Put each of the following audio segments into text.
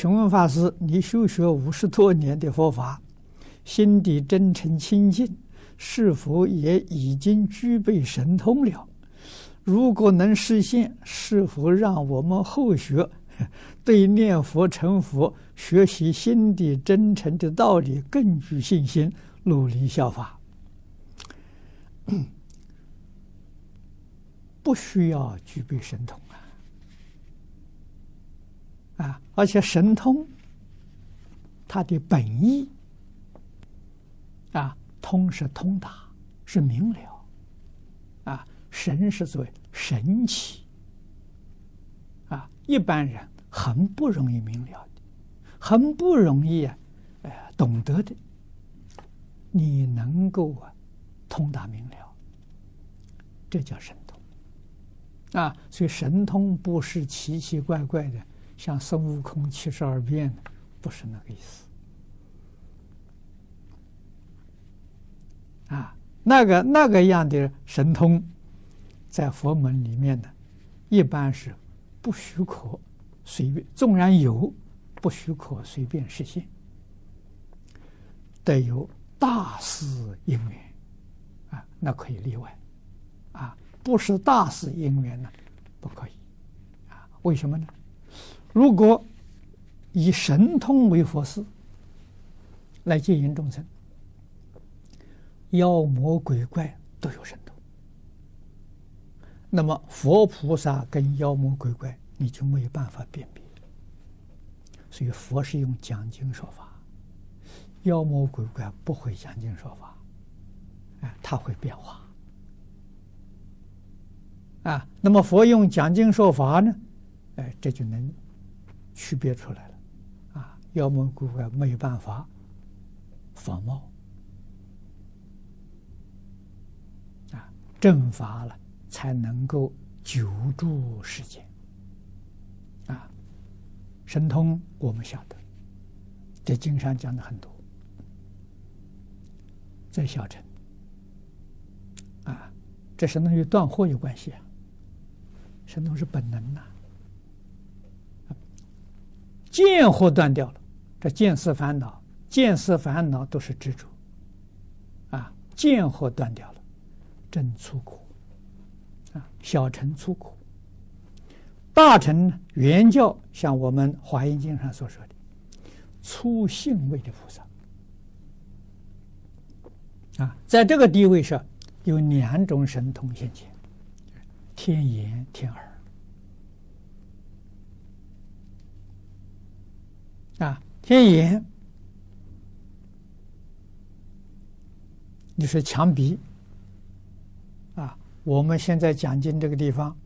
请问法师，你修学五十多年的佛法，心底真诚清净，是否也已经具备神通了？如果能实现，是否让我们后学对念佛成佛、学习心底真诚的道理更具信心，努力效法？不需要具备神通。啊，而且神通，它的本意，啊，通是通达，是明了，啊，神是作为神奇，啊，一般人很不容易明了的，很不容易啊，懂得的，你能够啊，通达明了，这叫神通，啊，所以神通不是奇奇怪怪的。像孙悟空七十二变，不是那个意思。啊，那个那个样的神通，在佛门里面呢，一般是不许可随便，纵然有，不许可随便实现，得有大事因缘，啊，那可以例外，啊，不是大事因缘呢，不可以，啊，为什么呢？如果以神通为佛事来接引众生，妖魔鬼怪都有神通，那么佛菩萨跟妖魔鬼怪你就没有办法辨别。所以佛是用讲经说法，妖魔鬼怪不会讲经说法，哎，他会变化。啊，那么佛用讲经说法呢，哎，这就能。区别出来了，啊，妖魔鬼怪没有办法仿冒，啊，正法了才能够久住世间，啊，神通我们晓得，在经上讲的很多，在小城，啊，这神通与断惑有关系啊，神通是本能呐。见惑断掉了，这见思烦恼、见思烦恼都是执着，啊，见惑断掉了，真出苦，啊，小乘出苦，大乘原教像我们华严经上所说的，出性位的菩萨，啊，在这个地位上有两种神通现前，天眼、天耳。啊，天眼，你说墙壁，啊，我们现在讲经这个地方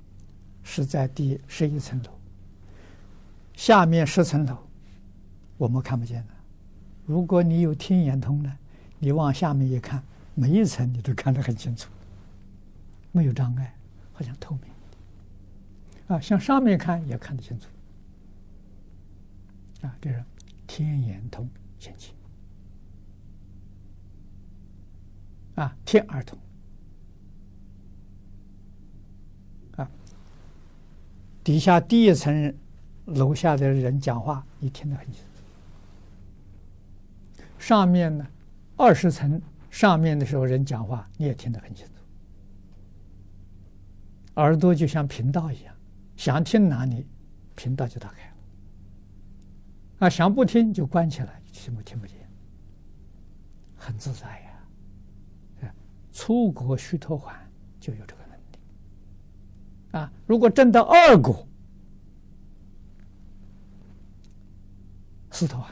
是在第十一层楼，下面十层楼我们看不见的。如果你有天眼通呢，你往下面一看，每一层你都看得很清楚，没有障碍，好像透明。啊，向上面看也看得清楚。啊，这是天眼通前期，啊，天耳通，啊，底下第一层楼下的人讲话，你听得很清楚。上面呢，二十层上面的时候人讲话，你也听得很清楚。耳朵就像频道一样，想听哪里，频道就打开。啊，想不听就关起来，听不听不见，很自在呀。啊。出国须陀环就有这个能力。啊，如果证到二果，四陀洹，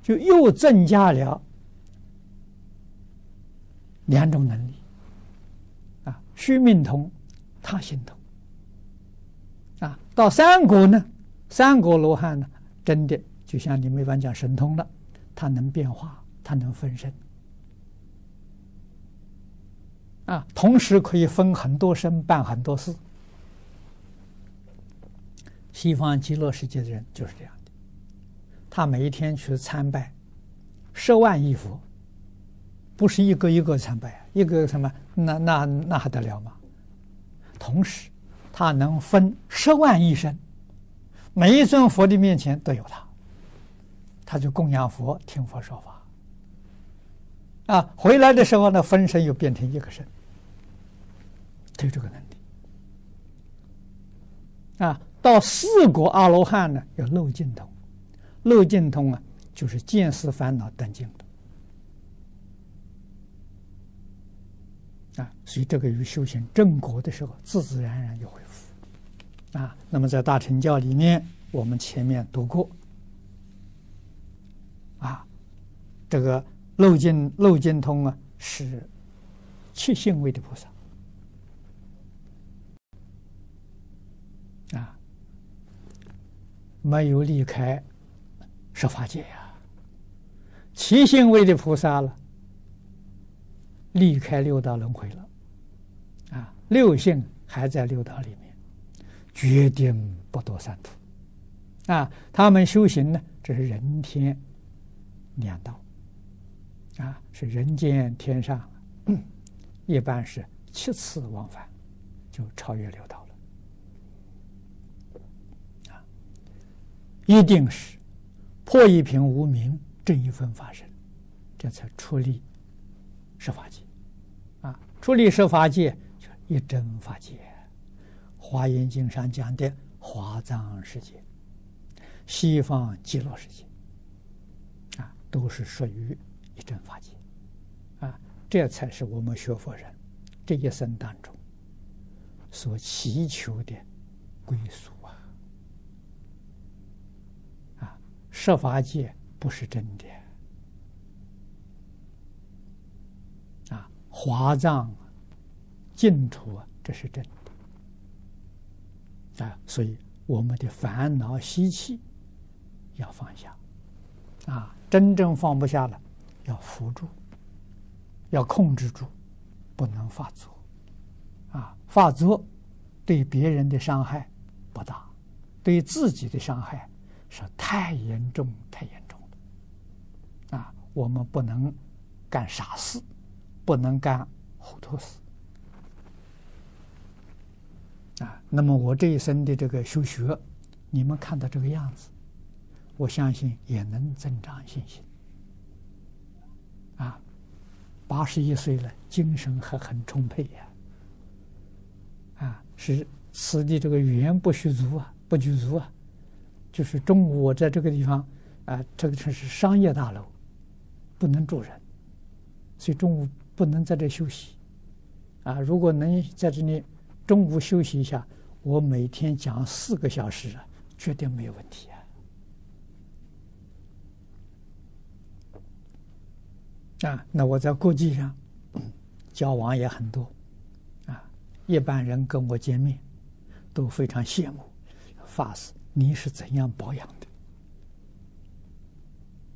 就又增加了两种能力。啊，须命通，他心通。啊，到三果呢，三果罗汉呢？真的就像你没法讲神通了，它能变化，它能分身，啊，同时可以分很多身，办很多事。西方极乐世界的人就是这样的，他每一天去参拜十万亿佛，不是一个一个参拜，一个什么那那那还得了吗？同时，他能分十万亿身。每一尊佛的面前都有他，他就供养佛，听佛说法。啊，回来的时候呢，分身又变成一个身，就这个能力。啊，到四果阿罗汉呢，有漏尽通，漏尽通啊，就是见思烦恼断尽的。啊，所以这个与修行正果的时候，自自然然就会。啊，那么在大乘教里面，我们前面读过。啊，这个。漏尽漏尽通啊，是七性位的菩萨啊，没有离开十法界呀。七性位的菩萨了，离开六道轮回了啊，六性还在六道里面，决定不堕三途啊。他们修行呢，这是人天两道。啊，是人间天上，一般是七次往返，就超越六道了。啊，一定是破一品无明，证一分法身，这才出力十法界。啊，出力十法界就一真法界。华严经上讲的华藏世界、西方极乐世界，啊，都是属于。一真法界，啊，这才是我们学佛人这一生当中所祈求的归宿啊！啊，设法界不是真的，啊，华藏净土啊，这是真的，啊，所以我们的烦恼习气要放下，啊，真正放不下了。要扶住，要控制住，不能发作，啊，发作对别人的伤害不大，对自己的伤害是太严重、太严重了，啊，我们不能干傻事，不能干糊涂事，啊，那么我这一生的这个修学，你们看到这个样子，我相信也能增长信心。啊，八十一岁了，精神还很充沛呀！啊，是此地这个语言不虚足啊，不具足啊。就是中午我在这个地方啊，这个城市商业大楼，不能住人，所以中午不能在这休息。啊，如果能在这里中午休息一下，我每天讲四个小时啊，绝对没有问题啊。啊，那我在国际上交往也很多，啊，一般人跟我见面都非常羡慕，法师你是怎样保养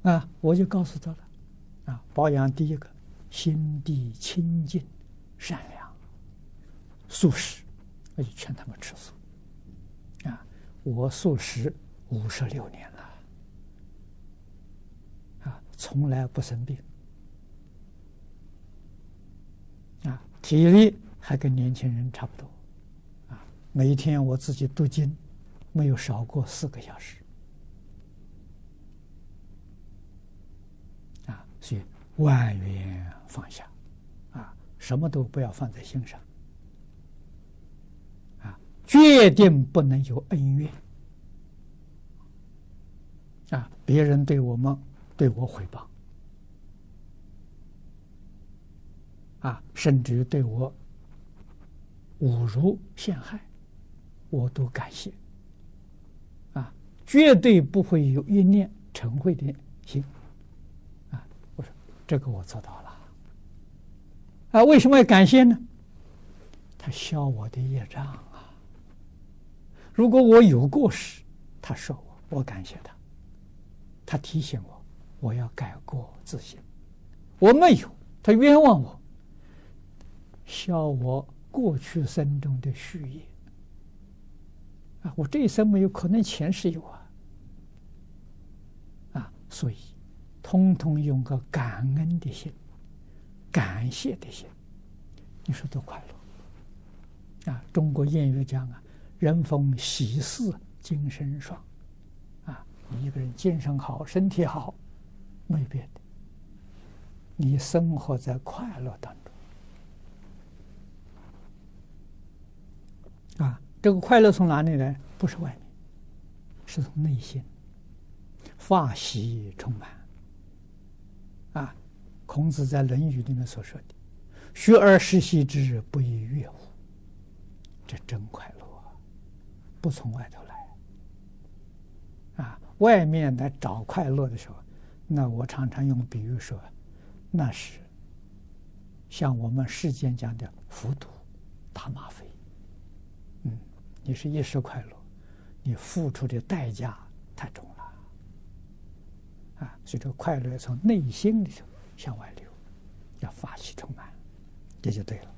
的？啊，我就告诉他了，啊，保养第一个心地清净、善良、素食，我就劝他们吃素。啊，我素食五十六年了，啊，从来不生病。啊体力还跟年轻人差不多，啊，每一天我自己读经，没有少过四个小时，啊，所以万缘放下，啊，什么都不要放在心上，决定不能有恩怨，啊，别人对我们对我诽谤。啊，甚至于对我侮辱陷害，我都感谢。啊，绝对不会有一念嗔恚的心。啊，我说这个我做到了。啊，为什么要感谢呢？他消我的业障。如果我有过失，他说我，我感谢他。他提醒我，我要改过自新。我没有，他冤枉我。消我过去生中的虚业啊！我这一生没有，可能前世有啊！啊，所以通通用个感恩的心、感谢的心，你说多快乐啊！中国谚语讲啊：“人逢喜事精神爽。”你一个人精神好，身体好，没别的，你生活在快乐当中啊。这个快乐从哪里来？不是外面，是从内心，发喜充满。啊，孔子在《论语》里面所说的“学而时习之，不亦说乎”，这真快乐！不从外头来，啊，外面来找快乐的时候，那我常常用比喻说，那是像我们世间讲的服毒、打吗啡。嗯，你是一时快乐，你付出的代价太重了，啊，所以这个快乐从内心里头向外流，要法喜充满，这就对了。